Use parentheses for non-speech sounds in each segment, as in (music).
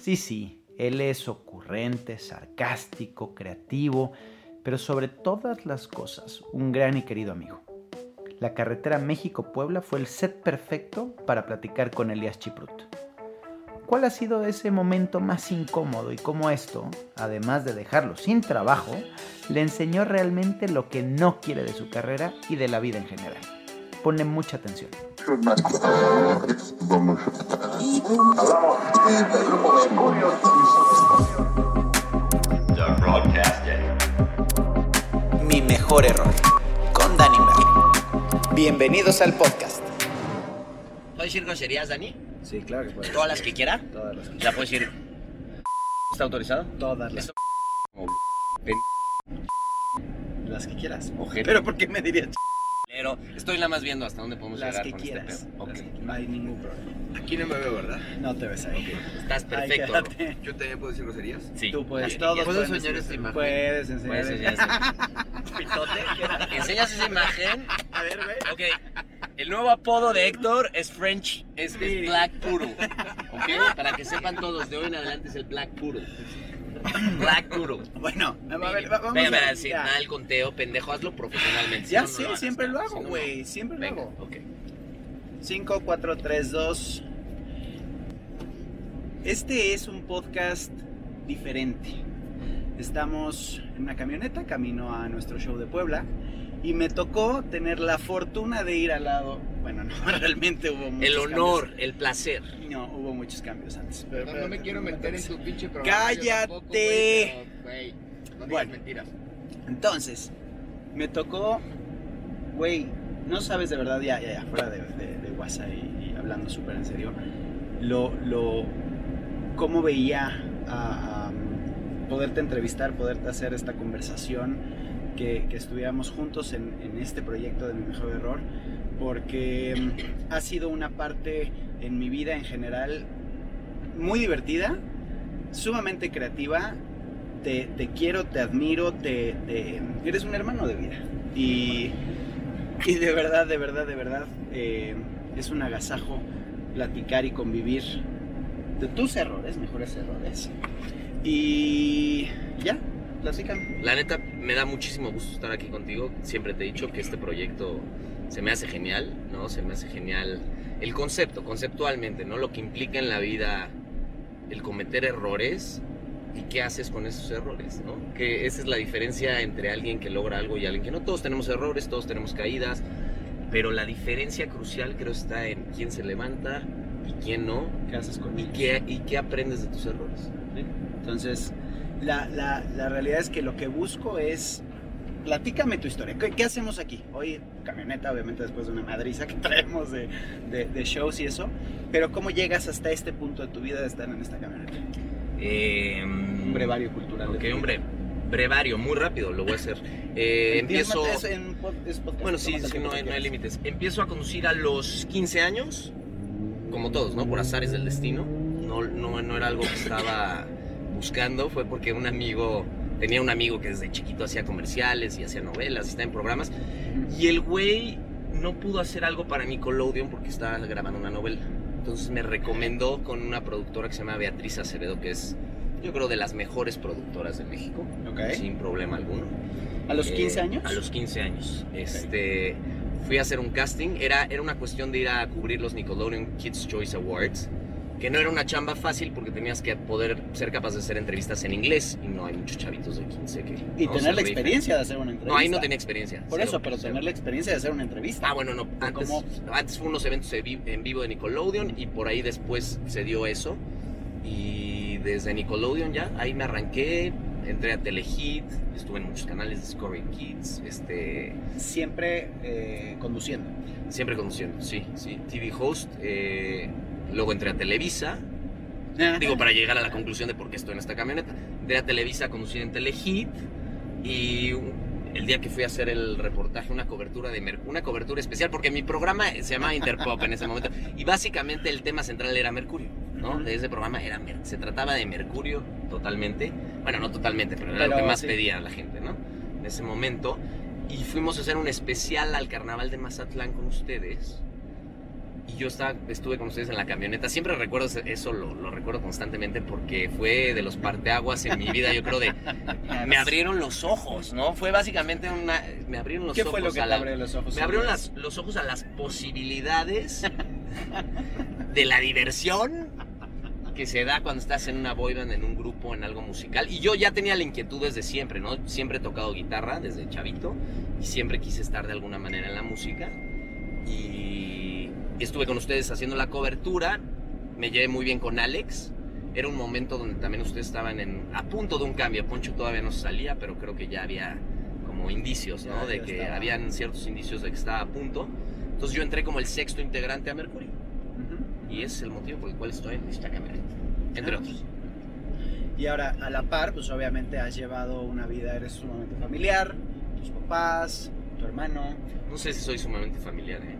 Sí, sí, él es ocurrente, sarcástico, creativo, pero sobre todas las cosas, un gran y querido amigo. La carretera México-Puebla fue el set perfecto para platicar con Elías Chiprut. ¿Cuál ha sido ese momento más incómodo y cómo esto, además de dejarlo sin trabajo, le enseñó realmente lo que no quiere de su carrera y de la vida en general? Pone mucha atención. Mi mejor error con Dani. Bienvenidos al podcast. ¿Puedo decir groserías, Dani? Sí, claro que puedes. ¿Todas las que quiera? Todas las que ¿La puedo decir? ¿Está autorizado? Todas las, las que quieras. Pero ¿por qué me dirías Pero estoy nada más viendo hasta dónde podemos las llegar que con quieras? este pedo. Ok. Las que- No hay ningún problema. Aquí no me veo, ¿verdad? No te ves ahí. Estás Ahí perfecto. quédate. ¿Yo también puedo decir groserías? Sí. Tú puedes, todos ¿Puedo pueden enseñar esta imagen? Puedes enseñar. Puedes enseñar (laughs) Pitote. ¿Enseñas esa imagen? A ver, güey. Ok. El nuevo apodo de Héctor es French, es, es Sí. Black Puro. ¿Ok? Para que sepan todos, de hoy en adelante es el Black Puro. Black Puro. Bueno, a ver, va- vamos Venga, a sí, ya. nada el conteo, pendejo, hazlo profesionalmente. si Ya no, no sé, siempre lo hago, si no, güey. Siempre lo Venga, hago. ok. 5, 4, 3, 2. Este es un podcast diferente. Estamos en una camioneta camino a nuestro show de Puebla y me tocó tener la fortuna de ir al lado. Bueno, (laughs) no, realmente hubo muchos El honor, cambios. el placer. No, hubo muchos cambios antes. pero- No, pero- no me quiero meter en tu pinche programa. ¡Cállate! tampoco, güey, no digas Bueno. mentiras. Entonces, me tocó, güey, no sabes de verdad, ya, ya, ya, fuera de, de, de WhatsApp y, y hablando súper en serio, lo, lo, cómo veía a, a poderte entrevistar, poderte hacer esta conversación, que, que estuviéramos juntos en, este proyecto de Mi Mejor Error, porque mm, ha sido una parte en mi vida en general muy divertida, sumamente creativa te, quiero, te admiro, te, te- eres un hermano de vida. Y, y de verdad, de verdad, de verdad, eh, es un agasajo platicar y convivir de tus errores, mejores errores. Y ya, platícame. La neta, me da muchísimo gusto estar aquí contigo. Siempre te he dicho que este proyecto se me hace genial, ¿no? Se me hace genial el concepto, conceptualmente, ¿no? Lo que implica en la vida el cometer errores y qué haces con esos errores, ¿no? Que esa es la diferencia entre alguien que logra algo y alguien que no. Todos tenemos errores, todos tenemos caídas, pero la diferencia crucial creo está en quién se levanta y quién no ¿Qué haces y conmigo? qué, y qué aprendes de tus errores. Entonces, la, la, la realidad es que lo que busco es. Platícame tu historia. ¿Qué, qué hacemos aquí? Hoy, camioneta, obviamente, después de una madriza que (laughs) traemos de, de- de shows y eso. Pero, ¿cómo llegas hasta este punto de tu vida de estar en esta camioneta? Eh, Un brevario cultural. Ok, vida. hombre, brevario, muy rápido lo voy a hacer. Eh, empiezo. Es en pod- es podcast, Bueno, sí, sí, no, hay, no hay límites. Empiezo a conducir a los 15 años, como todos, ¿no? Por azares del destino. No, no, no era algo que estaba buscando, fue porque un amigo, tenía un amigo que desde chiquito hacía comerciales y hacía novelas y estaba en programas. Y el güey no pudo hacer algo para Nickelodeon porque estaba grabando una novela. Entonces me recomendó con una productora que se llama Beatriz Acevedo, que es, yo creo, de las mejores productoras de México, Ok. sin problema alguno. ¿A los Eh, 15 años? A los 15 años. Este, fui a hacer un casting. Era, era una cuestión de ir a cubrir los Nickelodeon Kids Choice Awards. Que no era una chamba fácil porque tenías que poder ser capaz de hacer entrevistas en inglés. Y no hay muchos chavitos de 15 que. Y ¿no? tener la experiencia de hacer una entrevista. No, ahí no tenía experiencia. Por cero, eso, pero cero. tener la experiencia de hacer una entrevista. Ah, bueno, no. Antes, antes fue unos eventos en vivo de Nickelodeon y por ahí después se dio eso. Y desde Nickelodeon ya, ahí me arranqué. Entré a Telehit, estuve en muchos canales, Discovery Kids, este, Siempre eh, conduciendo. siempre conduciendo, sí, sí. TV host, eh, luego entré a Televisa, digo, para llegar a la conclusión de por qué estoy en esta camioneta. Entré a Televisa conducir en Telehit y el día que fui a hacer el reportaje, una cobertura de una cobertura especial, porque mi programa se llamaba Interpop en ese momento, y básicamente el tema central era Mercurio, ¿no? Ujú. De ese programa era se trataba de Mercurio totalmente, bueno, no totalmente, pero era lo que más sí. pedía la gente, ¿no? En ese momento, y fuimos a hacer un especial al Carnaval de Mazatlán con ustedes, y yo estaba, estuve con ustedes en la camioneta. Siempre recuerdo eso, lo, lo recuerdo constantemente porque fue de los parteaguas en mi vida, yo creo de... (laughs) Me abrieron los ojos, ¿no? Fue básicamente una... Me abrieron los ¿Qué ojos fue lo que a te la- abrió los ojos? Me abrieron las- los ojos a las posibilidades de la diversión que se da cuando estás en una boy band, en un grupo, en algo musical. Y yo ya tenía la inquietud desde siempre, ¿no? Siempre he tocado guitarra desde chavito y siempre quise estar de alguna manera en la música. Y estuve con ustedes haciendo la cobertura, me llevé muy bien con Alex. Era un momento donde también ustedes estaban en, a punto de un cambio. Poncho todavía no salía, pero creo que ya había como indicios, ¿no? Ya, de ya que estaba. habían ciertos indicios de que estaba a punto. Entonces yo entré como el sexto integrante a Mercury. Ujú. Y es el motivo por el cual estoy en esta camioneta. Entre Ah. otros. Y ahora, a la par, pues obviamente has llevado una vida, eres sumamente familiar, tus papás, tu hermano, No sé si soy sumamente familiar, ¿eh?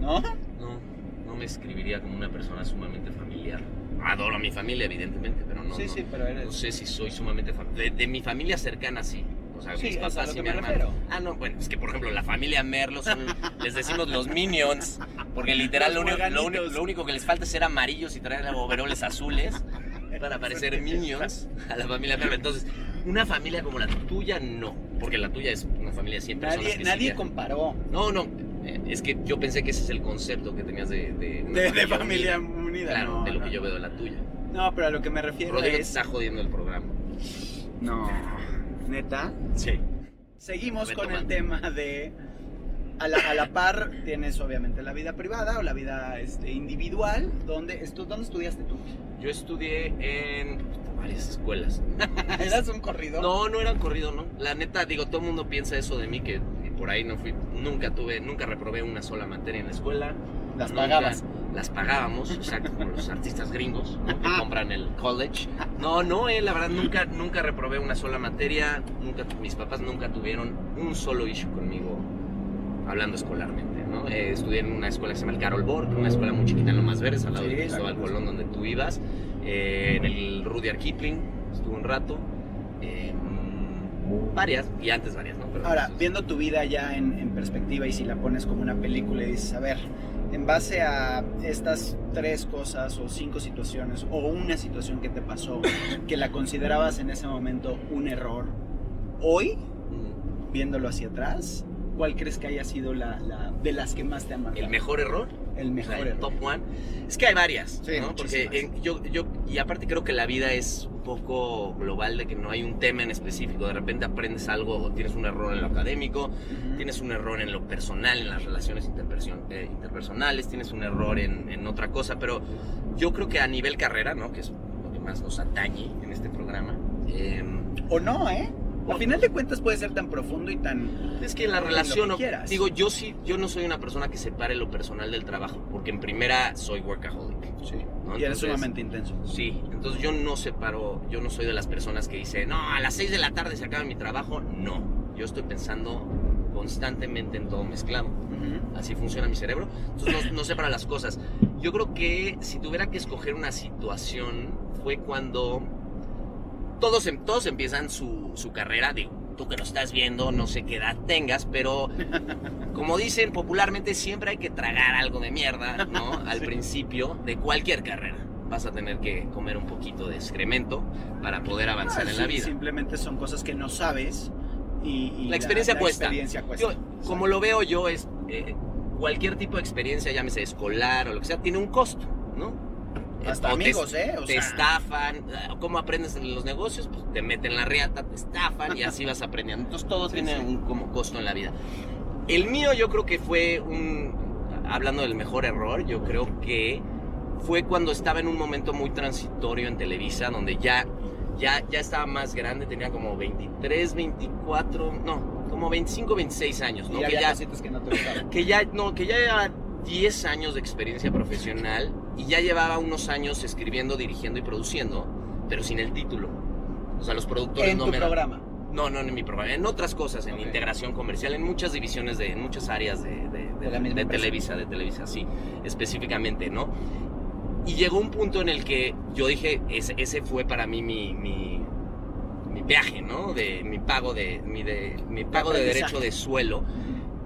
¿no? No, no me escribiría como una persona sumamente familiar. Adoro a mi familia, evidentemente, pero no. sí, no, sí, pero eres... no sé si soy sumamente familiar. De, de mi familia cercana, sí. O sea, Sí, mis papás y mi hermano. Ah, no, bueno, es que por ejemplo, la familia Merlo son, les decimos los minions, porque literal lo único, lo, único, lo único que les falta es ser amarillos y traer overoles azules para parecer (laughs) minions a la familia Merlo. Entonces, una familia como la tuya, no, porque la tuya es una familia de 100 personas. Nadie, nadie comparó No, no, es que yo pensé que ese es el concepto que tenías de, de, una de, de familia unida. unida. Claro, no, de lo no. que yo veo de la tuya. No, pero a lo que me refiero Rodrigo es... está jodiendo el programa. No, neta. Sí. Seguimos con el tema de... A la, a la par tienes obviamente la vida privada o la vida este, individual. ¿Dónde, estu- ¿Dónde estudiaste tú? Yo estudié en varias escuelas. (laughs) ¿Eras un corrido? No, no eran corrido, ¿no? La neta, digo, todo el mundo piensa eso de mí, que por ahí no fui, nunca tuve, nunca reprobé una sola materia en la escuela. Las Nunca- pagabas. Las pagábamos, exacto, como los artistas gringos, ¿no? (laughs) Que compran el college. No, no, eh, la verdad, nunca, nunca reprobé una sola materia, nunca, mis papás nunca tuvieron un solo issue conmigo hablando escolarmente, ¿no? Eh, estudié en una escuela que se llama el Carol Borg, una escuela muy chiquita en Lomas Verdes, al lado Sí, de la Cristóbal conozco. Colón, donde tú ibas, eh, en el Rudyard Kipling, estuve un rato, eh, varias, y antes varias, ¿no? Pero Ahora, viendo tu vida ya en, en perspectiva y si la pones como una película y dices, a ver, en base a estas tres cosas o cinco situaciones o una situación que te pasó (laughs) que la considerabas en ese momento un error, hoy, mm, viéndolo hacia atrás, ¿cuál crees que haya sido la, la- de las que más te han marcado? el mejor error El mejor sea, el top one. Es que hay varias, Sí, ¿no? Porque en- yo, yo, y aparte creo que la vida es un poco global de que no hay un tema en específico. De repente aprendes algo o tienes un error en lo académico, Ujú. tienes un error en lo personal, en las relaciones eh, interpersonales, tienes un error en, en otra cosa, pero yo creo que a nivel carrera, ¿no? Que es lo que más nos atañe en este programa. eh, O no, ¿eh? Al final de cuentas puede ser tan profundo y tan... Es que la relación, que quieras. digo, yo sí, yo no soy una persona que separe lo personal del trabajo, porque en primera soy workaholic. Sí. ¿no? Y eres sumamente intenso. Sí, entonces yo no separo, yo no soy de las personas que dice, no, a las 6 de la tarde se acaba mi trabajo. No, yo estoy pensando constantemente en todo mezclado. Así funciona mi cerebro. Entonces no, no separa las cosas. Yo creo que si tuviera que escoger una situación fue cuando todos, em- todos empiezan su, su carrera, digo, tú que lo estás viendo, no sé qué edad tengas, pero (laughs) como dicen popularmente, siempre hay que tragar algo de mierda, ¿no? (laughs) Al Sí. principio de cualquier carrera. Vas a tener que comer un poquito de excremento para poder avanzar Ah, en la sí, vida. Simplemente son cosas que no sabes y, y La experiencia cuesta. experiencia cuesta. Yo, como lo veo yo, es eh, cualquier tipo de experiencia, llámese escolar o lo que sea, tiene un costo, ¿no? Hasta O te- amigos, ¿eh? O te sea, estafan, ah, ¿cómo aprendes en los negocios? Pues te meten la riata, te estafan y así vas aprendiendo. Entonces todo (laughs) Sí, tiene sí. un como costo en la vida. El mío yo creo que fue un, hablando del mejor error, yo creo que fue cuando estaba en un momento muy transitorio en Televisa, donde ya, ya, ya estaba más grande, tenía como 23, 24, no, como 25, 26 años, ¿no? y Que ya, que no te (laughs) que ya, no, que ya llevaba 10 años de experiencia profesional y ya llevaba unos años escribiendo, dirigiendo y produciendo, pero sin el título. O sea, los productores En no tu me dan- programa. No, no en mi programa, en otras cosas, en Ok. integración comercial, en muchas divisiones, de, en muchas áreas de, de- la. Televisa, de Televisa, sí, específicamente, ¿no? Y llegó un punto en el que yo dije, ese, ese fue para mí mi, mi, mi viaje, ¿no? De mi pago de, mi de, mi pago de derecho de suelo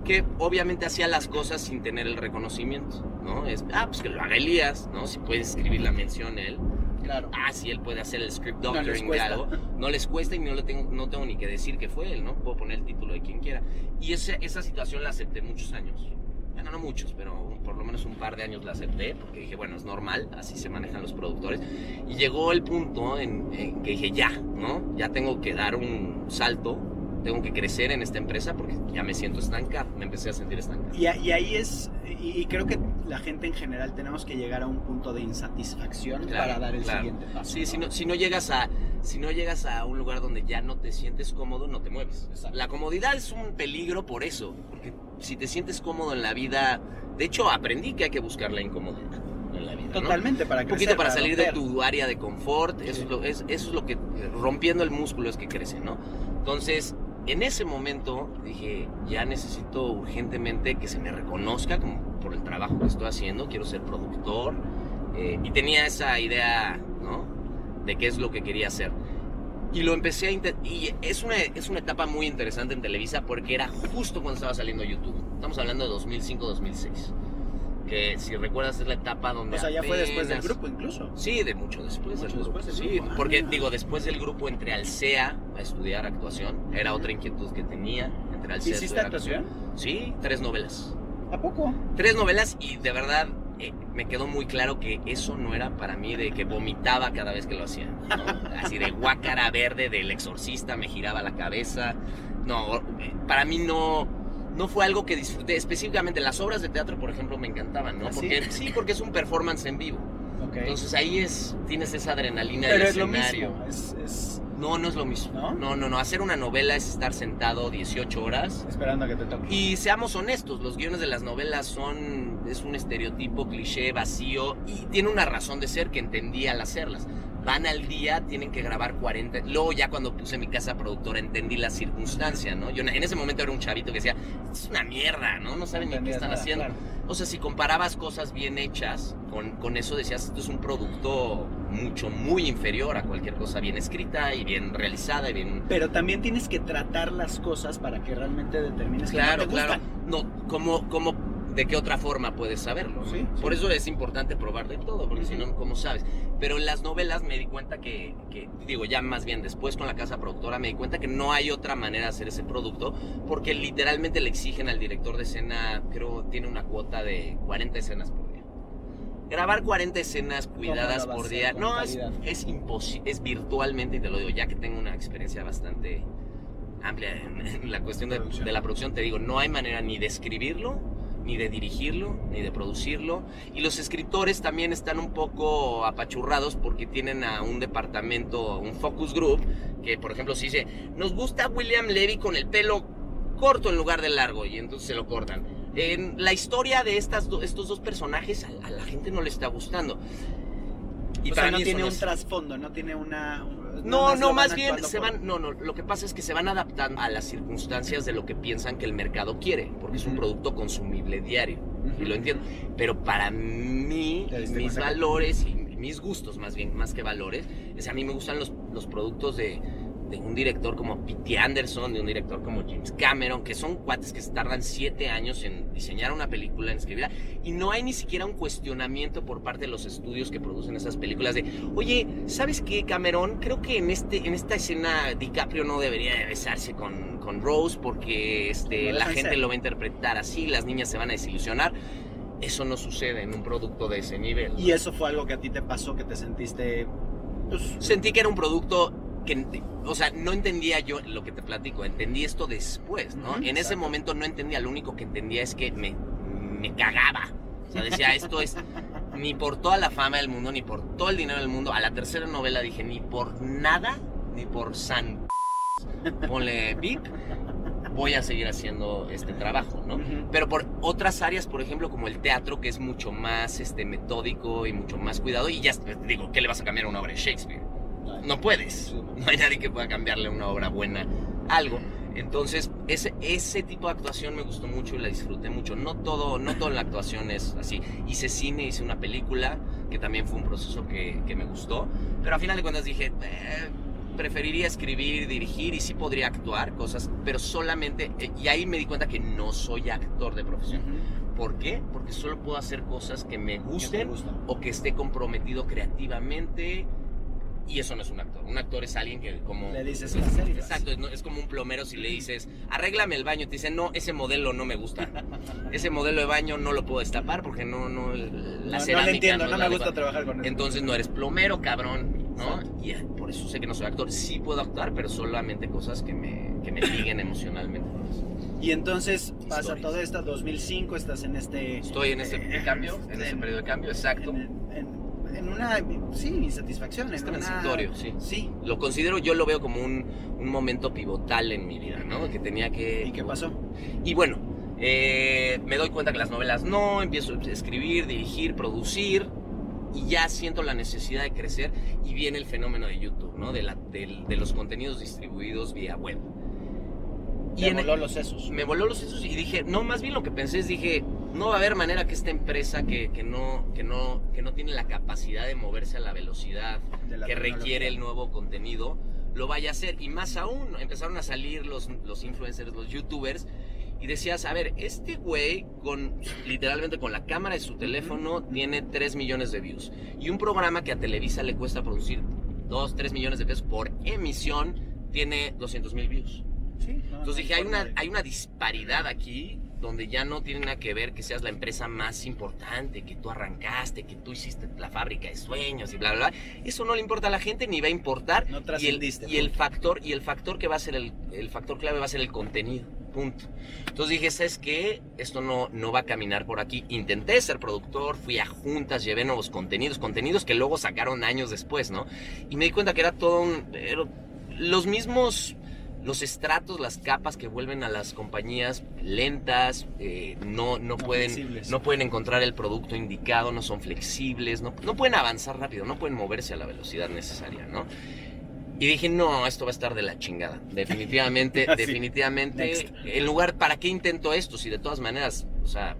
que obviamente hacía las cosas sin tener el reconocimiento, ¿no? Es, ah, pues que lo haga Elías, ¿no? Si puede escribir la mención él. Claro. Ah, si él puede hacer el script No doctoring cuesta. algo. No les cuesta y no, le tengo, no tengo ni que decir que fue él, ¿no? Puedo poner el título de quien quiera. Y esa, esa situación la acepté muchos años. Bueno, no muchos, pero por lo menos un par de años la acepté porque dije, bueno, es normal, así se manejan los productores. Y llegó el punto en, en que dije, ya, ¿no? Ya tengo que dar un salto, tengo que crecer en esta empresa porque ya me siento estancado, me empecé a sentir estancado. Y, y ahí es, y, y creo que la gente en general tenemos que llegar a un punto de insatisfacción Claro, para dar el claro. siguiente paso. Sí, ¿no? si no, si no llegas a si no llegas a un lugar donde ya no te sientes cómodo, no te mueves. Exacto. La comodidad es un peligro por eso, porque si te sientes cómodo en la vida, de hecho aprendí que hay que buscar la incomodidad en la vida. ¿no? Totalmente, para Un crecer. poquito para salir de romper. tu área de confort, eso, Sí. es lo, es- eso es lo que, rompiendo el músculo es que crece, ¿no? Entonces, en ese momento dije, ya necesito urgentemente que se me reconozca como por el trabajo que estoy haciendo, quiero ser productor, eh, y tenía esa idea, ¿no? De qué es lo que quería hacer. Y lo empecé a y es una, es una etapa muy interesante en Televisa porque era justo cuando estaba saliendo YouTube. Estamos hablando de 2005-2006. Que si recuerdas es la etapa donde... O sea, ya fue después del grupo incluso. Sí, de mucho después. Mucho después del Sí, grupo. Ah. porque digo, después del grupo entré al CEA a estudiar actuación. Era otra inquietud que tenía. Entré al CEA ¿Hiciste actuación? Sí, tres novelas. ¿A poco? Tres novelas y de verdad eh, me quedó muy claro que eso no era para mí de que vomitaba cada vez que lo hacía. ¿no? Así de guácara verde del exorcista, me giraba la cabeza. No, eh, para mí no, no fue algo que disfruté. Específicamente las obras de teatro, por ejemplo, me encantaban, ¿no? ¿Ah? Porque, sí, porque es un performance en vivo. Ok. Entonces ahí es, tienes esa adrenalina Pero del es lo escenario. mismo. Es, es No, no es lo mismo. ¿No? ¿No? no, no, Hacer una novela es estar sentado 18 horas. esperando a que te toque. Y seamos honestos, los guiones de las novelas son, es un estereotipo, cliché, vacío y tiene una razón de ser que entendí al hacerlas. Van al día, tienen que grabar 40. Luego ya cuando puse mi casa productora entendí la circunstancia, ¿no? Yo en ese momento era un chavito que decía, es una mierda, ¿no? No saben ni qué están nada, haciendo. claro. O sea, si comparabas cosas bien hechas, con, con eso decías, esto es un producto mucho, muy inferior a cualquier cosa bien escrita y bien realizada y bien... Pero también tienes que tratar las cosas para que realmente determines Claro, que no te claro. gustan. No, ¿cómo, cómo, ¿de qué otra forma puedes saberlo? no? Sí, Por sí. eso es importante probar de todo, porque si Ujú. no, ¿cómo sabes? Pero en las novelas me di cuenta que, que, digo, ya más bien después con la casa productora me di cuenta que no hay otra manera de hacer ese producto, porque literalmente le exigen al director de escena, creo, tiene una cuota de 40 escenas por día. Grabar 40 escenas cuidadas por día, no, es, es imposible, es virtualmente, y te lo digo, ya que tengo una experiencia bastante amplia en, en la cuestión de, de la producción, te digo, no hay manera ni de escribirlo, ni de dirigirlo, ni de producirlo. Y los escritores también están un poco apachurrados porque tienen a un departamento, un focus group, que por ejemplo se dice, nos gusta William Levy con el pelo corto en lugar de largo, y entonces se lo cortan. En la historia de estas do- estos dos personajes a, a la gente no le está gustando. Y o sea, no tiene un es- trasfondo, no tiene una... no, no, más bien se van, no, no, lo que pasa es que se van adaptando a las circunstancias de lo que piensan que el mercado quiere, porque es un producto consumible diario, y lo entiendo. Pero para mí, mis valores y mis gustos, más bien, más que valores, es a mí me gustan los, los productos de, de un director como P.T. Anderson, de un director como James Cameron, que son cuates que se tardan siete años en diseñar una película, en escribirla, y no hay ni siquiera un cuestionamiento por parte de los estudios que producen esas películas de, oye, ¿sabes qué, Cameron? Creo que en, este, en esta escena DiCaprio no debería de besarse con, con Rose porque este, Lo la gente ser. lo va a interpretar así, las niñas se van a desilusionar. Eso no sucede en un producto de ese nivel. Y eso fue algo que a ti te pasó, que te sentiste... Pues, Sentí que era un producto que, o sea, no entendía yo lo que te platico, entendí esto después, ¿no? En ese momento no entendía, lo único que entendía es que me, me cagaba. O sea, decía, esto es ni por toda la fama del mundo, ni por todo el dinero del mundo. A la tercera novela dije, ni por nada, ni por san... Ponle bip, voy a seguir haciendo este trabajo, ¿no? Pero por otras áreas, por ejemplo, como el teatro, que es mucho más este, metódico y mucho más cuidado, y ya digo, ¿qué le vas a cambiar a una obra de Shakespeare? No puedes. No hay nadie que pueda cambiarle una obra buena algo. Entonces, ese, ese tipo de actuación me gustó mucho y la disfruté mucho. No todo, no toda la actuación es así. Hice cine, hice una película, que también fue un proceso que, que me gustó. Pero a final de cuentas dije, eh, preferiría escribir, dirigir y sí podría actuar cosas, pero solamente... y ahí me di cuenta que no soy actor de profesión. ¿Por qué? Porque solo puedo hacer cosas que me ¿Qué te gusten gusta? o que esté comprometido creativamente. Y eso no es un actor. Un actor es alguien que como... Le dices la serie. Exacto, es, no- es como un plomero si le dices, arréglame el baño, te dice, no, ese modelo no me gusta. (laughs) Ese modelo de baño no lo puedo destapar porque no, no, la No, no cerámica le entiendo, no la me gusta adecuada". trabajar con eso. Entonces no eres plomero, cabrón, ¿no? Y eh, por eso sé que no soy actor. Sí puedo actuar, pero solamente cosas que me, que me liguen emocionalmente. Y entonces pasa Historias. todo esto, 2005, estás en este... Estoy en ese eh, cambio, en ese en- periodo de cambio, exacto. En, en- una, sí, insatisfacción. Es en una- transitorio, sí. Sí. Lo considero, yo lo veo como un, un momento pivotal en mi vida, ¿no? Que tenía que... ¿Y qué pasó? Y bueno, eh, me doy cuenta que las novelas no, empiezo a escribir, dirigir, producir y ya siento la necesidad de crecer y viene el fenómeno de YouTube, ¿no? De, la, del- de los contenidos distribuidos vía web. Y en- voló los sesos. me voló los sesos y dije, no, más bien lo que pensé es, dije, no va a haber manera que esta empresa que, que no, que, no, que no tiene la capacidad de moverse a la velocidad la que requiere el nuevo contenido, lo vaya a hacer. Y más aún, empezaron a salir los, los influencers, los youtubers, y decías, a ver, este güey, con, literalmente con la cámara de su teléfono, tiene 3 millones de views. Y un programa que a Televisa le cuesta producir 2, 3 millones de pesos por emisión, tiene 200 mil views. Sí, no, no Entonces dije, hay una, hay una disparidad aquí donde ya no tiene nada que ver que seas la empresa más importante, que tú arrancaste, que tú hiciste la fábrica de sueños y bla, bla, bla. Eso no le importa a la gente ni va a importar. No y el, y el factor, y el factor que va a ser el, el factor clave va a ser el contenido. Punto. Entonces dije, ¿sabes qué? Esto no, no va a caminar por aquí. Intenté ser productor, fui a juntas, llevé nuevos contenidos, contenidos que luego sacaron años después, ¿no? Y me di cuenta que era todo un... era- los mismos los estratos, las capas que vuelven a las compañías lentas, eh, no, no, pueden, no pueden encontrar el producto indicado, no son flexibles, no, no pueden avanzar rápido, no pueden moverse a la velocidad necesaria, ¿no? Y dije, no, esto va a estar de la chingada. Definitivamente, (laughs) definitivamente. En lugar, ¿para qué intento esto? Si de todas maneras, o sea,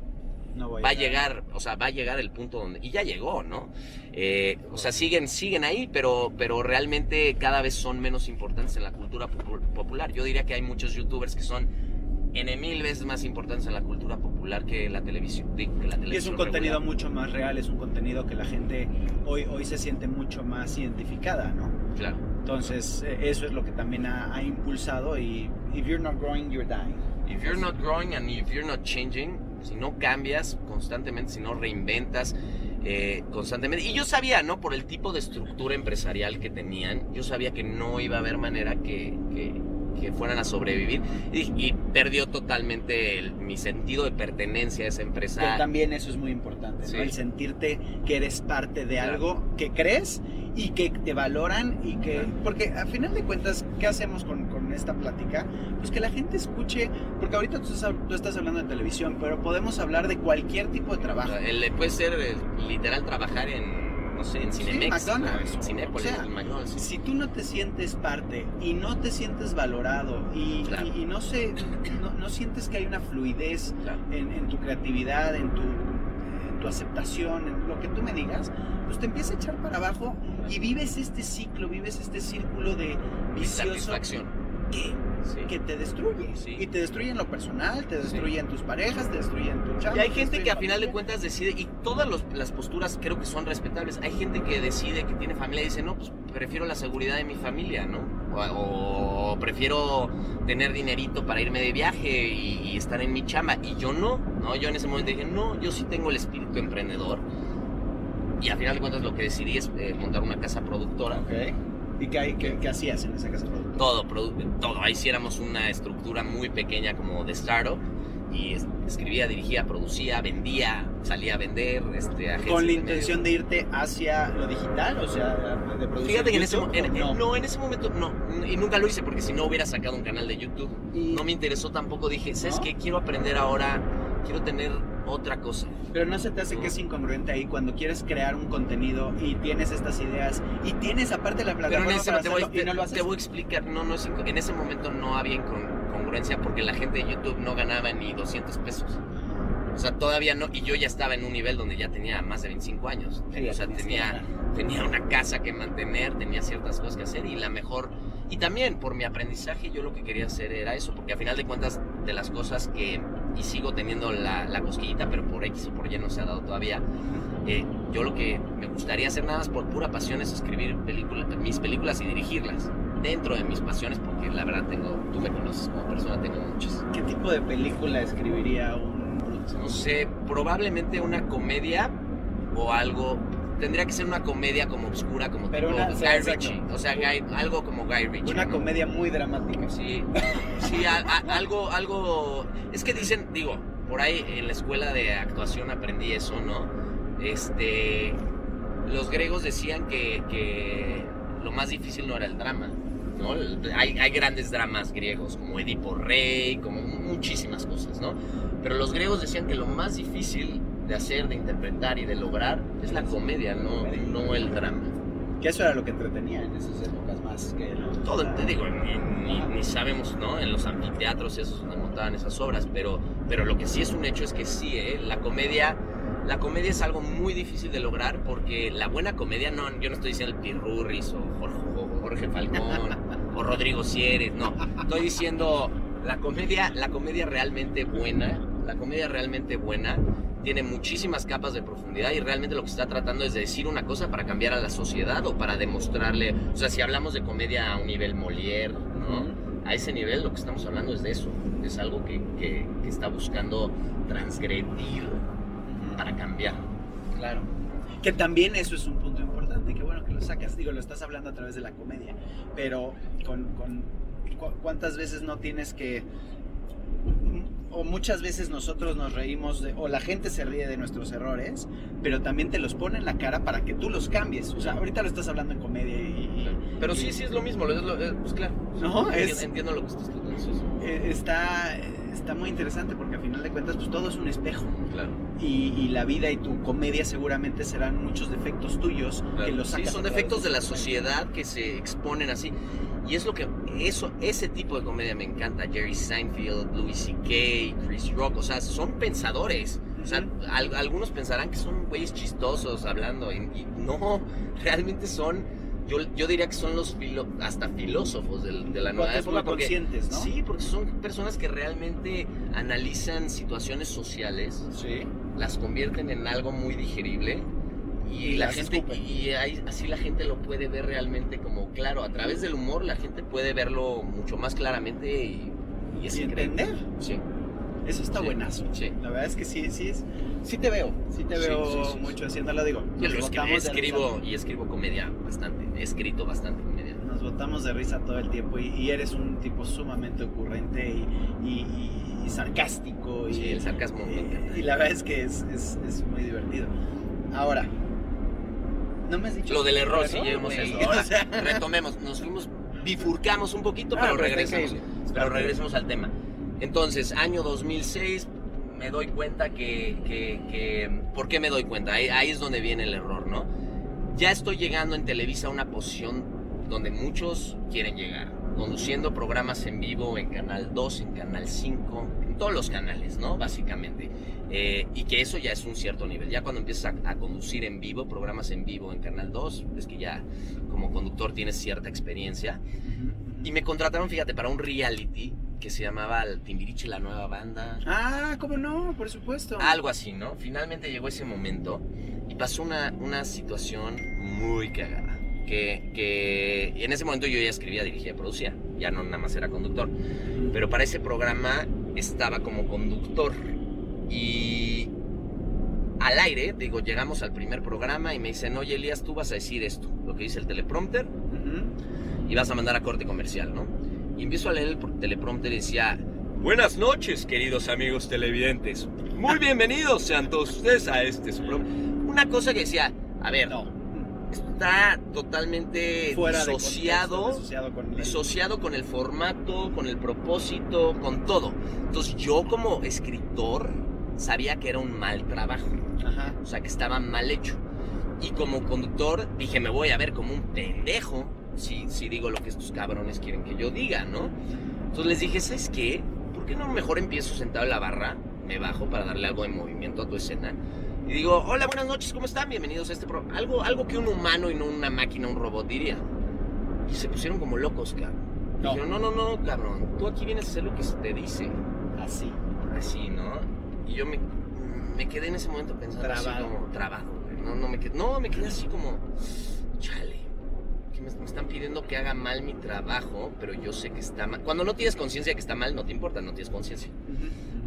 No va a llegar, o sea, va a llegar el punto donde, y ya llegó, ¿no? Eh, o sea, siguen, siguen ahí, pero, pero realmente cada vez son menos importantes en la cultura popu- popular. Yo diría que hay muchos youtubers que son N mil veces más importantes en la cultura popular que la televisión. que la Y es televisión un contenido regular. mucho más real, es un contenido que la gente hoy, hoy se siente mucho más identificada, ¿no? Claro. Entonces, eh, eso es lo que también ha, ha impulsado y if you're not growing, you're dying. If you're not growing and if you're not changing, si no cambias constantemente, si no reinventas eh, constantemente. Y yo sabía, ¿no? Por el tipo de estructura empresarial que tenían, yo sabía que no iba a haber manera que, que- que fueran a sobrevivir. Y, y perdió totalmente el- mi sentido de pertenencia a esa empresa. también eso es muy importante. El sentirte que eres parte de Claro. algo que crees y que te valoran y que... Porque a final de cuentas, ¿qué hacemos con, con esta plática? Pues que la gente escuche, porque ahorita tú estás, tú estás hablando de televisión, pero podemos hablar de cualquier tipo de trabajo. puede ser eh, literal trabajar en, no sé, en Sí, Cinemex, McDonald's. en Cinépolis, O sea, en McDonald's. Si tú no te sientes parte y no te sientes valorado y, Claro. y- y no, sé, no, no sientes que hay una fluidez Claro. en, en tu creatividad, en tu, en tu aceptación, en lo que tú me digas, pues te empieza a echar para abajo y vives este ciclo, vives este círculo de vicioso Insatisfacción. Que, Sí. que te destruye. Sí. Y te destruye en lo personal, te Sí. destruye en tus parejas, te destruye en tu chamba. Y hay te gente que a final de cuentas decide, y todas los- las posturas creo que son respetables. Hay gente que decide que tiene familia y dice, no, pues prefiero la seguridad de mi familia, ¿no? O, o prefiero tener dinerito para irme de viaje y, y estar en mi chamba. Y yo no, ¿no? Yo en ese momento dije, no, yo sí tengo el espíritu emprendedor. Y a final de cuentas lo que decidí es eh, montar una casa productora. Ok. ¿Y qué, hay- qué- qué hacías en esa casa productora? Todo, todo. Ahí sí éramos una estructura muy pequeña como de startup. Y es- escribía, dirigía, producía, vendía, salía a vender, este, Con la intención de irte hacia lo digital, o sea, de producir Fíjate que en ese, en- ¿o en- no, en ese momento no. Y nunca lo hice porque si no hubiera sacado un canal de YouTube. Y- No me interesó tampoco. Dije, ¿sabes ¿No? qué? Quiero aprender ahora. Quiero tener otra cosa. Pero no se te hace que es incongruente ahí cuando quieres crear un contenido y tienes estas ideas y tienes aparte la Pero plataforma en ese para te voy, hacerlo y no lo haces. te voy a explicar. No, no es en ese momento no había incon- congruencia porque la gente de YouTube no ganaba ni 200 pesos. O sea, todavía no. Y yo ya estaba en un nivel donde ya tenía más de 25 años. Sí, o sea, tenía, tenía una casa que mantener, tenía ciertas cosas que hacer y la mejor... Y también por mi aprendizaje yo lo que quería hacer era eso, porque a final de cuentas de las cosas que y sigo teniendo la, la cosquillita, pero por X o por Y no se ha dado todavía. Eh, yo lo que me gustaría hacer nada más por pura pasión es escribir películas, mis películas y dirigirlas dentro de mis pasiones, porque la verdad tengo, tú me conoces como persona, tengo muchas. ¿Qué tipo de película escribiría un Bruce? No sé, probablemente una comedia o algo. Tendría que ser una comedia como oscura, como Pero tipo una- sí, Guy. Ritchie. O sea, Guy- algo como Guy Ritchie. Una ¿no? comedia muy dramática. Sí, sí, a- a- algo, algo. Es que dicen, digo, por ahí en la escuela de actuación aprendí eso, ¿no? Este. Los griegos decían que, que lo más difícil no era el drama, ¿no? Hay, hay grandes dramas griegos, como Edipo Rey, como muchísimas cosas, ¿no? Pero los griegos decían que lo más difícil de hacer, de interpretar y de lograr es la comedia, no, no el drama. Que eso era lo que entretenía en esas épocas más que lo- todo, te digo, ni, ni- ni sabemos, ¿no? En los anfiteatros esos donde montaban esas obras, pero, pero lo que sí es un hecho es que sí, ¿eh? La comedia, la comedia es algo muy difícil de lograr porque la buena comedia, no, yo no estoy diciendo el Pirurris o Jorge, o Jorge Falcón (laughs) o Rodrigo Sieres, no. Estoy diciendo la comedia, la comedia realmente buena, la comedia realmente buena tiene muchísimas capas de profundidad y realmente lo que está tratando es de decir una cosa para cambiar a la sociedad o para demostrarle, o sea, si hablamos de comedia a un nivel Molière, ¿no? A ese nivel lo que estamos hablando es de eso, es algo que, que- que está buscando transgredir para cambiar. Claro. Que también eso es un punto importante, que bueno que lo sacas, digo, lo estás hablando a través de la comedia, pero con, con cu- cuántas veces no tienes que o muchas veces nosotros nos reímos de, o la gente se ríe de nuestros errores, pero también te los pone en la cara para que tú los cambies. O sea, ahorita lo estás hablando en comedia y, Pero sí, sí es lo mismo, es lo- es- pues claro. No, es- Entiendo lo que estás tratando, sí, sí. eh, está, está muy interesante porque al final de cuentas pues todo es un espejo. Claro. Y, y la vida y tu comedia seguramente serán muchos defectos tuyos que los Sí, sacas son a través defectos de la sociedad que se exponen así. Y es lo que, eso, ese tipo de comedia me encanta. Jerry Seinfeld, Louis C.K., Chris Rock, o sea, son pensadores. O sea, al- algunos pensarán que son güeyes chistosos hablando, y, y no, (laughs) realmente son, yo, yo diría que son los filo- hasta filósofos de, la nueva época. Porque, conscientes, ¿no? Sí, porque son personas que realmente analizan situaciones sociales Sí. las convierten en algo muy digerible y, Y la gente escupen. y ahí- así la gente lo puede ver realmente como claro a través del humor la gente puede verlo mucho más claramente y, y es Y entender. sí Eso está Sí, buenazo. sí. La verdad es que sí, sí es, sí te veo, sí te veo sí, mucho haciéndolo, digo. Nos lo escri- escribo y escribo comedia bastante he escrito bastante comedia nos botamos de risa todo el tiempo y, y eres un tipo sumamente ocurrente y, y- y- y sarcástico. Y, sí el sarcasmo me y- encanta y la verdad es que es, es- es muy divertido. Ahora, no me has dicho lo del error ¿no, sí llevemos güey? eso Ahora, O sea, (laughs) retomemos nos fuimos bifurcamos un poquito Ah, pero está regresamos. Pero regresemos al tema. Entonces, año 2006, me doy cuenta que, que- que- ¿Por qué me doy cuenta? Ahí, ahí es donde viene el error, ¿no? Ya estoy llegando en Televisa a una posición donde muchos quieren llegar. Conduciendo programas en vivo en Canal 2, en Canal 5, en todos los canales, ¿no? Básicamente. Eh, y que eso ya es un cierto nivel. Ya cuando empiezas a, a conducir en vivo, programas en vivo en Canal 2, es que ya como conductor tienes cierta experiencia. Y me contrataron, fíjate, para un reality que se llamaba el Timbiriche, la nueva banda. Ah, ¿cómo no? Por supuesto. Algo así, ¿no? Finalmente llegó ese momento y pasó una, una situación muy cagada. Que, que en ese momento yo ya escribía, dirigía, producía. Ya no nada más era conductor. Pero para ese programa estaba como conductor. Y al aire, digo, llegamos al primer programa y me dicen, oye Elías, tú vas a decir esto, lo que dice el teleprompter y vas a mandar a corte comercial, ¿no? Y empiezo a leer el pro- teleprompter y decía, Buenas noches, queridos amigos televidentes. Muy (laughs) bienvenidos sean todos ustedes a este su programa". Una cosa que decía, a ver, No. Está totalmente Fuera disociado, contexto, disociado con el- disociado con el formato, con el propósito, con todo. Entonces yo como escritor sabía que era un mal trabajo. Ajá. O sea, que estaba mal hecho. Y como conductor dije, me voy a ver como un pendejo si, si digo lo que estos cabrones quieren que yo diga, ¿no? Entonces les dije, ¿sabes qué? ¿Por qué no mejor empiezo sentado en la barra? Me bajo para darle algo de movimiento a tu escena. Y digo, hola, buenas noches, ¿cómo están? Bienvenidos a este programa. Algo, algo que un humano y no una máquina, un robot diría. Y se pusieron como locos, cabrón. No. Dijeron, no, no, no, cabrón. Tú aquí vienes a hacer lo que se te dice. Así. así, ¿no? Y yo me, me quedé en ese momento pensando así como trabado, güey. No, no, me quedé, no, me quedé así como, chale, que me, me están pidiendo que haga mal mi trabajo, pero yo sé que está mal. Cuando no tienes conciencia de que está mal, no te importa, no tienes conciencia.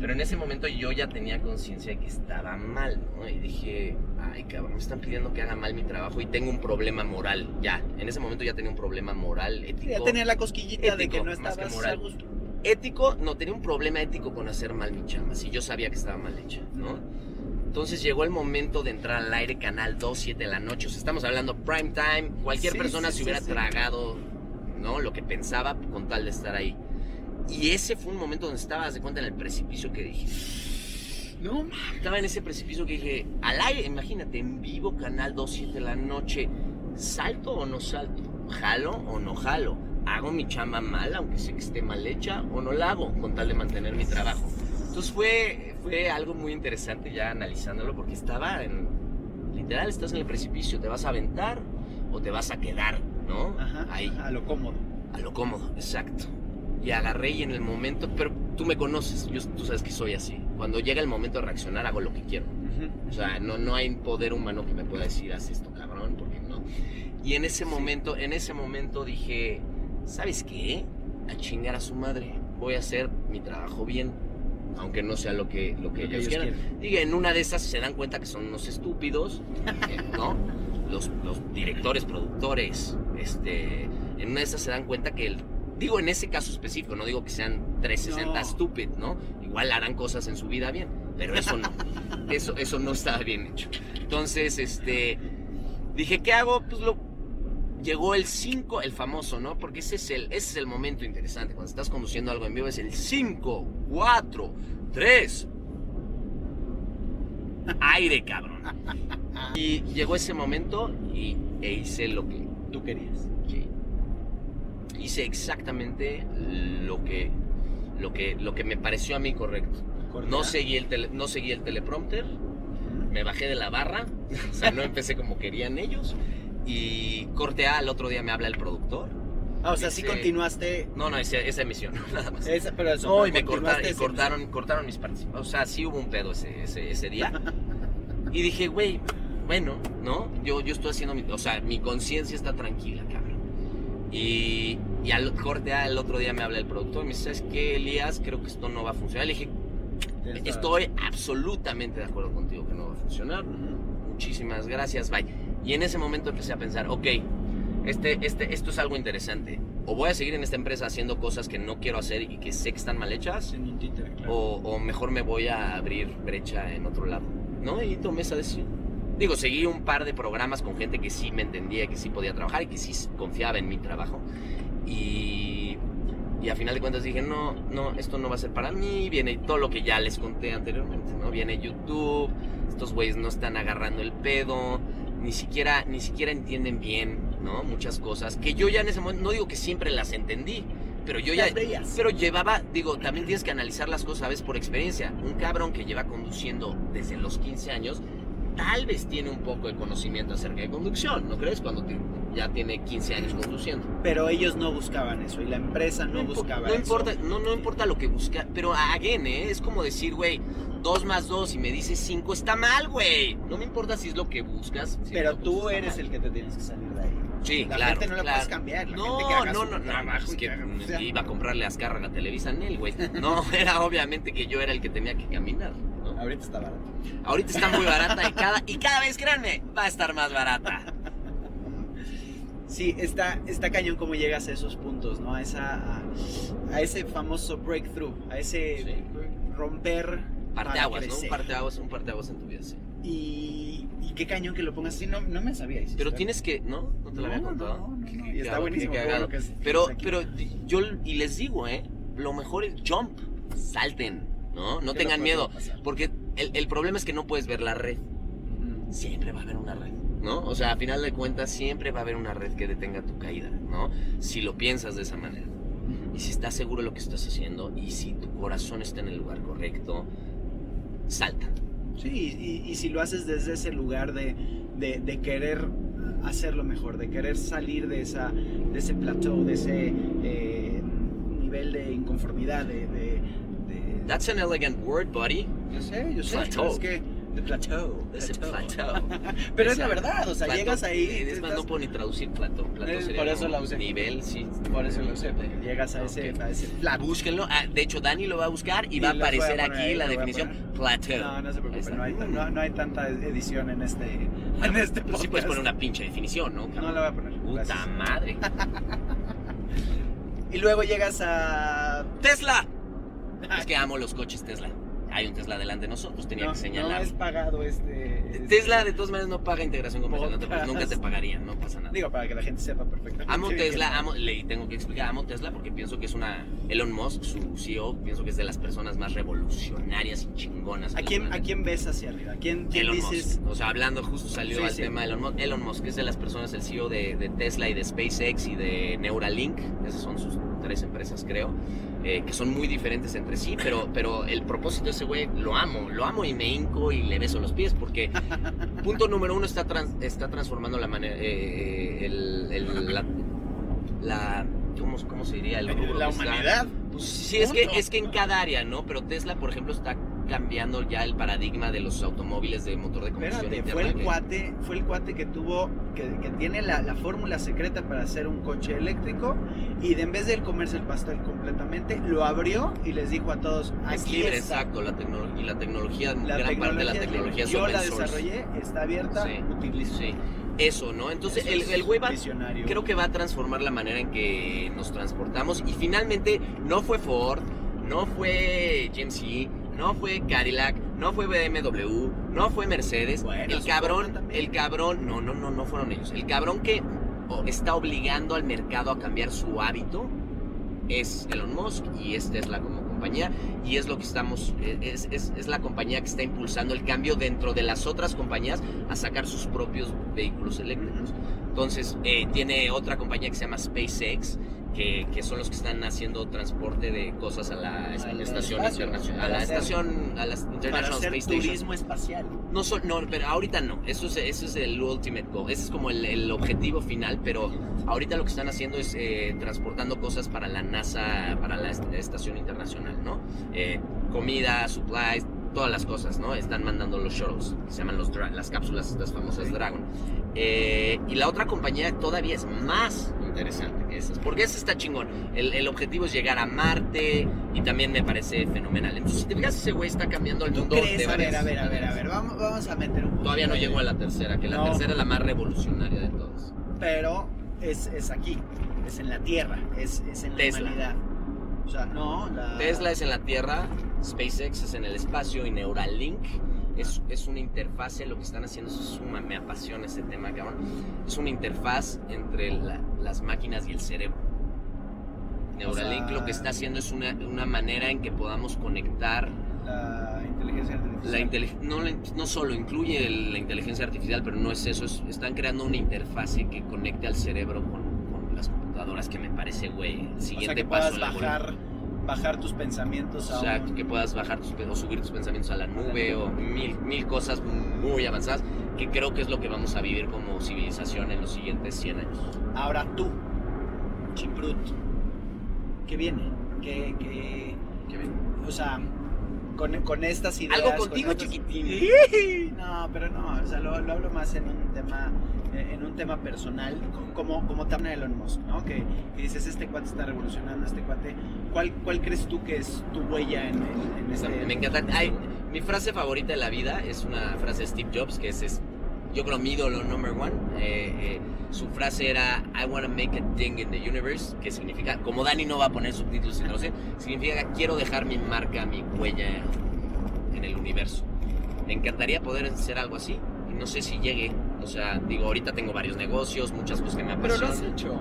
Pero en ese momento yo ya tenía conciencia de que estaba mal, ¿no? Y dije, ay, cabrón, me están pidiendo que haga mal mi trabajo y tengo un problema moral, ya. En ese momento ya tenía un problema moral, ético. Ya tenía la cosquillita de que no más que estabas moral. a gusto. Ético, no, tenía un problema ético con hacer mal mi chamba, si yo sabía que estaba mal hecha, ¿no? Entonces llegó el momento de entrar al aire, canal 2, 7 de la noche. O sea, estamos hablando prime time. Cualquier Sí, persona sí, se sí, hubiera tragado, ¿no? Lo que pensaba con tal de estar ahí. Y ese fue un momento donde estabas de cuenta en el precipicio que dije. No, Estaba en ese precipicio que dije, al aire, imagínate, en vivo, canal 2, 7 de la noche. ¿Salto o no salto? ¿Jalo o no jalo? ¿Hago mi chamba mal, aunque sé que esté mal hecha, o no la hago con tal de mantener mi trabajo? Entonces fue, fue algo muy interesante ya analizándolo, porque estaba en. Literal, estás en el precipicio, ¿te vas a aventar o te vas a quedar, no? Ajá, Ahí, a lo cómodo. a lo cómodo, exacto. Y agarré y en el momento, pero tú me conoces, yo, tú sabes que soy así. Cuando llega el momento de reaccionar, hago lo que quiero. O sea, no, no hay poder humano que me pueda decir, haz esto, cabrón, porque no. Y en ese momento, en ese momento dije, ¿sabes qué? A chingar a su madre. Voy a hacer mi trabajo bien, aunque no sea lo que, lo que Lo que ellos, quieran. quieren. Y en una de esas se dan cuenta que son unos estúpidos, eh, ¿no? (laughs) Los, los directores, productores, este, en una de esas se dan cuenta que el, digo en ese caso específico, no digo que sean 360 No. stupid, ¿no? Igual harán cosas en su vida bien, pero eso no, (laughs) eso, eso no estaba bien hecho. Entonces, este, dije, ¿qué hago? Pues lo, llegó el 5, el famoso, ¿no? Porque ese es el, ese es el momento interesante, cuando estás conduciendo algo en vivo, es el 5, 4, 3, aire, cabrón. (laughs) Y llegó ese momento y, e hice lo que Tú querías. Sí. Hice exactamente lo que, lo que, lo que me pareció a mí correcto. No seguí, el tele- no seguí el teleprompter, me bajé de la barra, o sea, no empecé como querían ellos. Y corte A, al otro día me habla el productor. Ah, o sea, sí continuaste. No, no, esa, esa emisión, (laughs) nada más. Esa, pero eso, No, pero y me cortaron, y cortaron, cortaron mis participaciones. O sea, sí hubo un pedo ese, ese, ese día. (laughs) Y dije, güey, bueno, ¿no? Yo, yo estoy haciendo mi... O sea, mi conciencia está tranquila, cabrón. Y, y al corte al otro día me habla el productor y me dice, ¿sabes qué, Elías? Creo que esto no va a funcionar. Le dije, estoy absolutamente de acuerdo contigo que no va a funcionar. Muchísimas gracias, bye. Y en ese momento empecé a pensar, ok, este, este, esto es algo interesante. O voy a seguir en esta empresa haciendo cosas que no quiero hacer y que sé que están mal hechas, En un títere, claro. o, o mejor me voy a abrir brecha en otro lado, ¿no? Y tomé esa decisión. Digo, seguí un par de programas con gente que sí me entendía, que sí podía trabajar y que sí confiaba en mi trabajo. Y, y a final de cuentas dije, no, no, esto no va a ser para mí. Viene todo lo que ya les conté anteriormente, ¿no? Viene YouTube, estos güeyes no están agarrando el pedo, ni siquiera, ni siquiera entienden bien, ¿no? Muchas cosas que yo ya en ese momento, no digo que siempre las entendí, pero yo ya, pero llevaba, digo, también tienes que analizar las cosas, ¿sabes? Por experiencia. Un cabrón que lleva conduciendo desde los 15 años, tal vez tiene un poco de conocimiento acerca de conducción, ¿no crees? Cuando te- ya tiene 15 años conduciendo. Pero ellos no buscaban eso y la empresa no, impo- buscaba no eso. importa, no, no importa lo que busca, pero again, ¿eh? Es como decir, güey, 2 más 2 y me dices 5, está mal, güey. No me importa si es lo que buscas. si Pero que tú eres el que te tienes que salir de ahí. Sí, La claro. gente no la claro. puedes cambiar. La no, gente que haga no, no, no, trabajo es y que haga- o sea, iba a comprarle a Azcárraga Televisa en él, güey. No, (laughs) era obviamente que yo era el que tenía que caminar. ¿no? Ahorita está barato. Ahorita está muy barata y cada, y cada vez, créanme, va a estar más barata. Sí, está, está cañón cómo llegas a esos puntos, ¿no? A, esa, a, a ese famoso breakthrough, a ese Sí. romper. Parteaguas, ¿no? Un parteaguas, un parteaguas en tu vida, sí. Y, y qué cañón que lo pongas así, no, no me sabía. Pero tienes que, ¿no? No te lo No, había contado. no, no, Y está buenísimo. que es- Pero, pero yo, y les digo, ¿eh? Lo mejor es jump, salten, ¿no? No ¿Qué tengan miedo. pasar? Porque el, el problema es que no puedes ver la red. Siempre va a haber una red, ¿no? O sea, a final de cuentas siempre va a haber una red que detenga tu caída, ¿no? Si lo piensas de esa manera. Y si estás seguro de lo que estás haciendo y si tu corazón está en el lugar correcto, salta. Sí, y, y si lo haces desde ese lugar de, de, de querer hacerlo mejor, de querer salir de, esa, de ese plateau, de ese eh, nivel de inconformidad, de... de- de- That's an elegant word, buddy. Yo sé, yo sé. Plateau. pero Es que. De plateau. Ese plateau. plateau. (laughs) Pero es la verdad, o sea, plateau, llegas ahí. eh, y Es más, estás- no puedo ni traducir plato. plato Eh, sería por eso la usé. Nivel, sí. Por eso lo sé, porque llegas a ese, a ese flat. Búsquenlo. Ah, de hecho, Dani lo va a buscar y, Y va a aparecer poner aquí la definición plateau. No, no se preocupen, no hay, no, no hay tanta edición en este, (laughs) en este Pues sí puedes poner una pinche definición, ¿no? No la voy a poner. Puta gracias. madre. (laughs) Y luego llegas a. ¡Tesla! Es que amo los coches Tesla. Hay un Tesla delante de nosotros, tenía no, que no señalar. es pagado este. este- Tesla de todas maneras no paga integración comercial, no Podcast. nunca te pagarían, no pasa nada. Digo, para que la gente sepa perfectamente. Amo Tesla, amo, le tengo que explicar, amo Tesla porque pienso que es una, Elon Musk, su CEO, pienso que es de las personas más revolucionarias y chingonas. ¿A quién, ¿A quién ves hacia arriba? ¿A quién, quién Elon dices? Musk. O sea, hablando, justo salió Sí, al sí. tema de Elon Musk. Elon Musk es de las personas, el CEO de, de Tesla y de SpaceX y de Neuralink. Esas son sus tres empresas, creo. eh, que son muy diferentes entre sí, pero, pero el propósito de ese güey lo amo. Lo amo y me hinco y le beso los pies porque, punto número uno, está, trans- está transformando la manera. eh, el, el- la, la- ¿cómo, cómo se diría? El rubro La está- humanidad. pues sí, es que, es que en cada área, ¿no? Pero Tesla, por ejemplo, está cambiando ya el paradigma de los automóviles de motor de combustión Espérate, interna. fue el que- cuate, fue el cuate que tuvo, que, que tiene la, la fórmula secreta para hacer un coche eléctrico y de en vez de él comerse el pastel completamente, lo abrió y les dijo a todos, Es aquí libre, está. exacto. La y la tecnología, La gran parte de la tecnología es es Yo open la desarrollé, está abierta, Sí, utilizo. Sí, eso, ¿no? Entonces, Eso el, es güey va, creo que va a transformar la manera en que nos transportamos. Y finalmente, no fue Ford, no fue GMC, no fue Cadillac, no fue BMW, no fue Mercedes. Bueno, el cabrón, el cabrón, no, no, no, no fueron ellos. El cabrón que está obligando al mercado a cambiar su hábito es Elon Musk y es Tesla como compañía y es lo que estamos es, es- es la compañía que está impulsando el cambio dentro de las otras compañías a sacar sus propios vehículos eléctricos entonces eh, tiene otra compañía que se llama SpaceX que, que son los que están haciendo transporte de cosas a la estación internacional a la estación a la para International hacer Space Station turismo espacial. no, sol- no, pero ahorita no. Eso es, eso es el ultimate goal. Ese es como el, el objetivo final, pero ahorita lo que están haciendo es eh, transportando cosas para la NASA, para la est- estación internacional, ¿no? Eh, comida, supplies, todas las cosas, ¿no? Están mandando los shuttles, que se llaman los las cápsulas, las famosas. Dragon. Eh, y la otra compañía todavía es más interesante que esas, porque esa está chingón. El, el objetivo es llegar a Marte y también me parece fenomenal. Entonces, si te fijas, ese güey está cambiando el ¿Tú mundo de? A ver, a ver, a ver, a ver, vamos, vamos a meter un poquito Todavía no llegó a la tercera, que la No. tercera es la más revolucionaria de todas. Pero es, es aquí, es en la Tierra, es, es en la Tesla. humanidad. O sea, no, la... Tesla es en la Tierra, SpaceX es en el espacio y Neuralink es, es una interfase, lo que están haciendo es suma, me apasiona ese tema, cabrón. Es una interfaz entre la- las máquinas y el cerebro. Neuralink sea- lo que está haciendo es una, una manera en que podamos conectar la inteligencia artificial. La intele- no, no solo incluye el- la inteligencia artificial, pero no es eso. es- están creando una interfase que conecte al cerebro con, con las computadoras, que me parece, güey, el o siguiente sea, que paso. puedas bajar, bajar tus pensamientos a O sea, un- que puedas bajar tus, o subir tus pensamientos a la nube o mil, mil cosas muy avanzadas, que creo que es lo que vamos a vivir como civilización en los siguientes 100 años. Ahora tú, Chimprut, ¿qué viene? ¿Qué, qué- Qué bien. o sea, con, con estas ideas... Algo con contigo, chiquitín. No, pero no, o sea, lo, lo hablo más en un tema en un tema personal, co- como, como también Elon Musk, ¿no? Que, que dices, este cuate está revolucionando, este cuate, ¿cuál, cuál crees tú que es tu huella en, en- en este me encanta. en Ay, mi frase favorita de la vida es una frase de Steve Jobs, que es, es- yo creo mi ídolo number one. Eh, eh, su frase era I want to make a ding in the universe, que significa, como Dani no va a poner subtítulos y no lo sé, significa quiero dejar mi marca, mi huella en el universo. Me encantaría poder hacer algo así y no sé si llegue. O sea, digo, ahorita tengo varios negocios, muchas cosas que me Pero lo apasionan. has hecho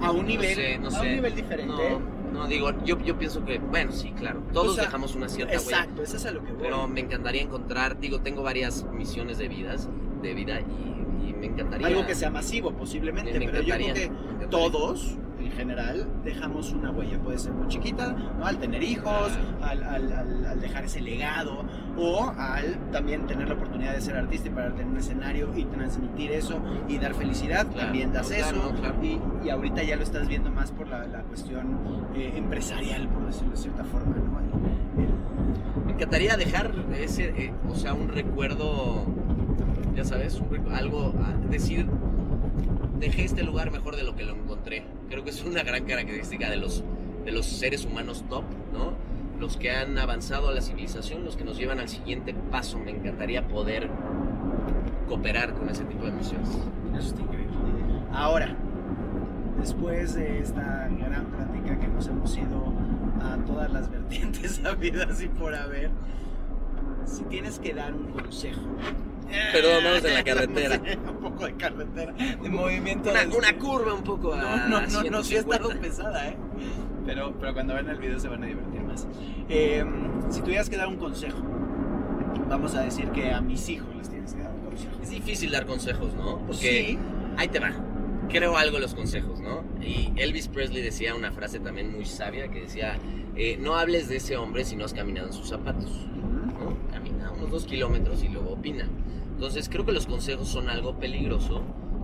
a un No nivel, sé, no a un nivel diferente. No, no, digo, yo, yo pienso que, bueno, sí, claro, todos O sea, dejamos una cierta huella. Exacto, eso es a lo que voy. Pero me encantaría encontrar, digo, tengo varias misiones de vidas, de vida y, y me encantaría. Algo que sea masivo posiblemente, me pero yo creo que todos, general dejamos una huella. Puede ser muy chiquita, ¿no? Al tener hijos, al, al- al- al dejar ese legado, o al también tener la oportunidad de ser artista y pararte en un escenario y transmitir eso y dar felicidad. Claro, también das claro, eso. claro. y, y ahorita ya lo estás viendo más por la, la cuestión eh, empresarial, por decirlo de cierta forma, ¿no? El- el- Me encantaría dejar ese, eh, o sea, un recuerdo, ya sabes, un algo, a- decir, dejé este lugar mejor de lo que lo encontré. Creo que es una gran característica de los, de los seres humanos top, ¿no? Los que han avanzado a la civilización, los que nos llevan al siguiente paso. Me encantaría poder cooperar con ese tipo de misiones. Eso está increíble. Ahora, después de esta gran plática que nos hemos ido a todas las (laughs) vertientes habidas y por haber, si tienes que dar un consejo. Perdón, vamos en la carretera. Sí, un poco de carretera, de movimiento. Una, una curva un poco a No, no, no, no, sí ha 150. estado pesada, ¿eh? Pero, pero cuando vean el video se van a divertir más. Eh, si tuvieras que dar un consejo, vamos a decir que a mis hijos les tienes que dar un consejo. Es difícil dar consejos, ¿no? Porque Sí, ahí te va. Creo algo en los consejos, ¿no? Y Elvis Presley decía una frase también muy sabia que decía, eh, no hables de ese hombre si no has caminado en sus zapatos, unos dos kilómetros y luego opina. Entonces creo que los consejos son algo peligroso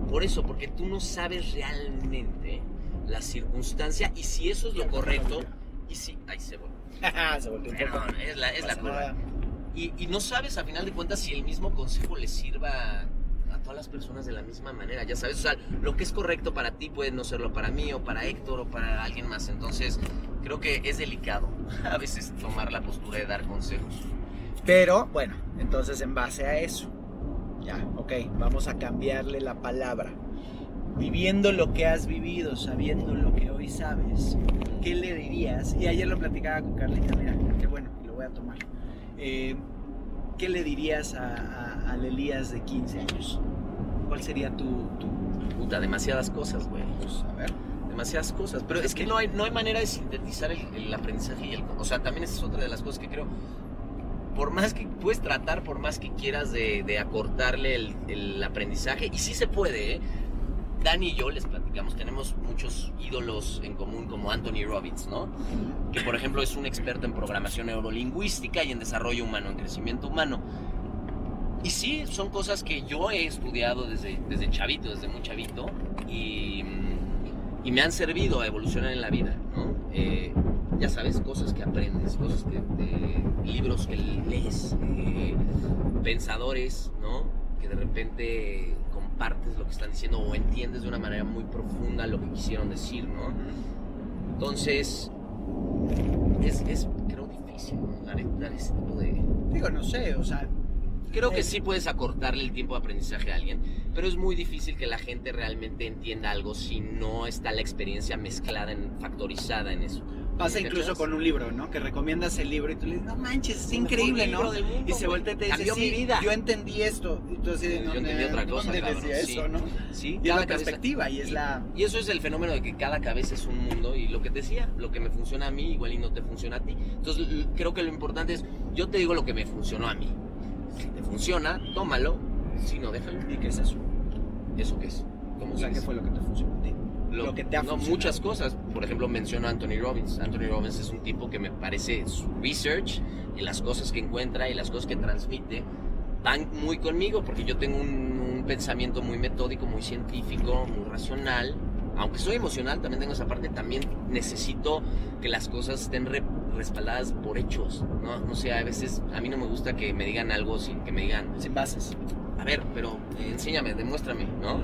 por eso, porque tú no sabes realmente la circunstancia y si eso es lo correcto y si... Ay, se volvió. (laughs) se un poco. Perdón, es la, es la curva. Y, y no sabes a final de cuentas si el mismo consejo le sirva a todas las personas de la misma manera, ya sabes, o sea, lo que es correcto para ti puede no serlo para mí o para Héctor o para alguien más, entonces creo que es delicado (laughs) a veces tomar la postura de dar consejos. Pero bueno, entonces en base a eso, ya, ok, vamos a cambiarle la palabra. Viviendo lo que has vivido, sabiendo lo que hoy sabes, ¿qué le dirías? Y ayer lo platicaba con Carlita, mira, qué bueno, lo voy a tomar. Eh, ¿Qué le dirías a, a- al Elías de 15 años? ¿Cuál sería tu, tu Puta, demasiadas cosas, güey. pues, a ver? demasiadas cosas. Pero es que no hay, no hay manera de sintetizar el, el aprendizaje y el... O sea, también esa es otra de las cosas que creo. Por más que puedes tratar, por más que quieras de, acortarle el, el aprendizaje, y sí se puede, ¿eh? Dani y yo les platicamos, tenemos muchos ídolos en común como Anthony Robbins, ¿no? Que por ejemplo es un experto en programación neurolingüística y en desarrollo humano, en crecimiento humano. Y sí, son cosas que yo he estudiado desde, desde chavito, desde muy chavito, y, y me han servido a evolucionar en la vida, ¿no? Eh, ya sabes, cosas que aprendes, cosas que, eh, libros que lees, eh, pensadores, ¿no? Que de repente compartes lo que están diciendo o entiendes de una manera muy profunda lo que quisieron decir, ¿no? Entonces, es, es creo difícil ¿no? dar, dar ese tipo de, Digo, no sé, o sea, Creo que sí puedes acortarle el tiempo de aprendizaje a alguien, pero es muy difícil que la gente realmente entienda algo si no está la experiencia mezclada, en, factorizada en eso. Pasa ¿Me incluso con un libro, ¿no? Que recomiendas el libro y tú le dices, no manches, es increíble, ¿no? mundo, Y se voltea y te dice, sí, mi vida. yo entendí esto. Y tú así, Yo ¿dónde- entendí otra cosa, ¿Dónde cabrón, decía sí. eso, no? Sí, Y es cada la cabeza- perspectiva y es la... Y eso es el fenómeno de que cada cabeza es un mundo y lo que te decía, lo que me funciona a mí igual y no te funciona a ti. Entonces creo que lo importante es, yo te digo lo que me funcionó a mí. Si te funciona, tómalo, si no, déjalo. ¿Y qué es eso? ¿Eso qué es? ¿Cómo O sea, ¿qué es? fue lo que te funcionó a ti? Lo que te ha no, muchas cosas. Por ejemplo, menciono a Anthony Robbins. Anthony Robbins es un tipo que me parece su research y las cosas que encuentra y las cosas que transmite van muy conmigo porque yo tengo un, un pensamiento muy metódico, muy científico, muy racional. Aunque soy emocional, también tengo esa parte. También necesito que las cosas estén re- respaldadas por hechos. ¿no? no sé, a veces a mí no me gusta que me digan algo sin que me digan, Sin bases. A ver, pero eh, enséñame, demuéstrame, ¿no?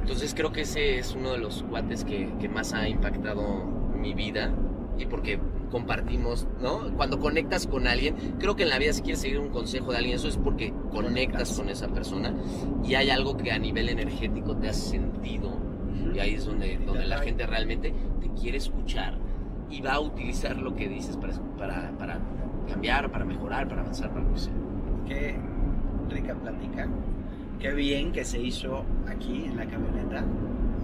Entonces creo que ese es uno de los cuates que, que más ha impactado mi vida y porque compartimos, ¿no? Cuando conectas con alguien, creo que en la vida si quieres seguir un consejo de alguien, eso es porque conectas con esa persona y hay algo que a nivel energético te hace sentido y ahí es donde, donde la gente realmente te quiere escuchar y va a utilizar lo que dices para, para, para cambiar, para mejorar, para avanzar, para lo que sea. Qué rica plática. Qué bien que se hizo aquí en la camioneta.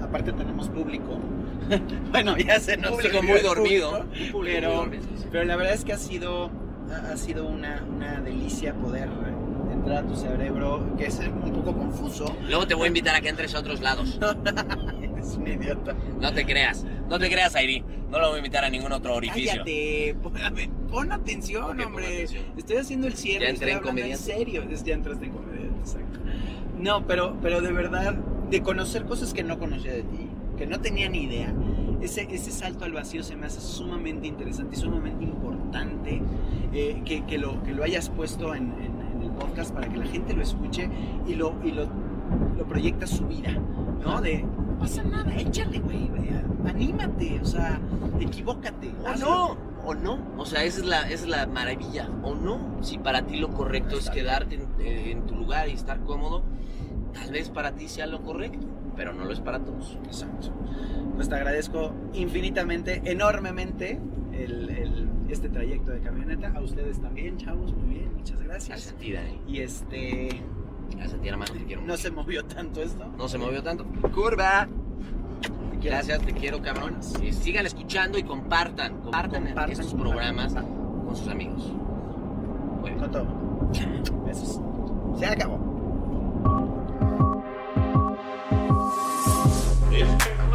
Aparte tenemos público. (laughs) bueno, ya se nos público muy dormido. público, público pero, muy dormido, sí. pero la verdad es que ha sido, ha sido una, una delicia poder entrar a tu cerebro, que es un poco confuso. Luego te voy a invitar a que entres a otros lados. (laughs) es un idiota. No te creas. No te creas, Airi. No lo voy a invitar a ningún otro orificio. Cállate, pon, pon atención, Ok, pon hombre. atención. Estoy haciendo el cierre. Ya entré en comediante. En serio, ya entraste en comediante, exacto. No, pero, pero de verdad, de conocer cosas que no conocía de ti, que no tenía ni idea. Ese, ese salto al vacío se me hace sumamente interesante y sumamente importante eh, que, que lo, que lo hayas puesto en, en- en el podcast para que la gente lo escuche y lo, y lo, lo proyecta a su vida, ¿no? De, no pasa nada, échale, güey, anímate, o sea, equivócate. Hazlo". no, o no. O sea, esa es la, esa es la maravilla. O no. Si para ti lo correcto es quedarte en, eh, en tu lugar y estar cómodo, tal vez para ti sea lo correcto, pero no lo es para todos. Exacto. Pues te agradezco infinitamente, enormemente el, el- este trayecto de camioneta. A ustedes también, chavos, muy bien, muchas Gracias a Dani. Y este, Gracias a ti, hermano. Te quiero no mucho. se movió tanto esto. No se movió tanto. Curva. Gracias, te quiero, cabrón. Sigan escuchando y compartan. Compartan, Compartan, estos compartan. programas con sus amigos. Bien. Con todo. Besos. Se acabó. This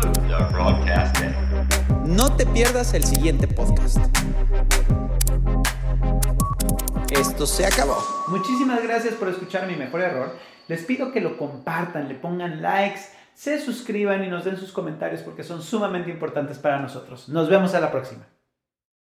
concludes our broadcast day. No te pierdas el siguiente podcast. Esto se acabó. Muchísimas gracias por escuchar mi mejor error. Les pido que lo compartan, le pongan likes, se suscriban y nos den sus comentarios porque son sumamente importantes para nosotros. Nos vemos a la próxima.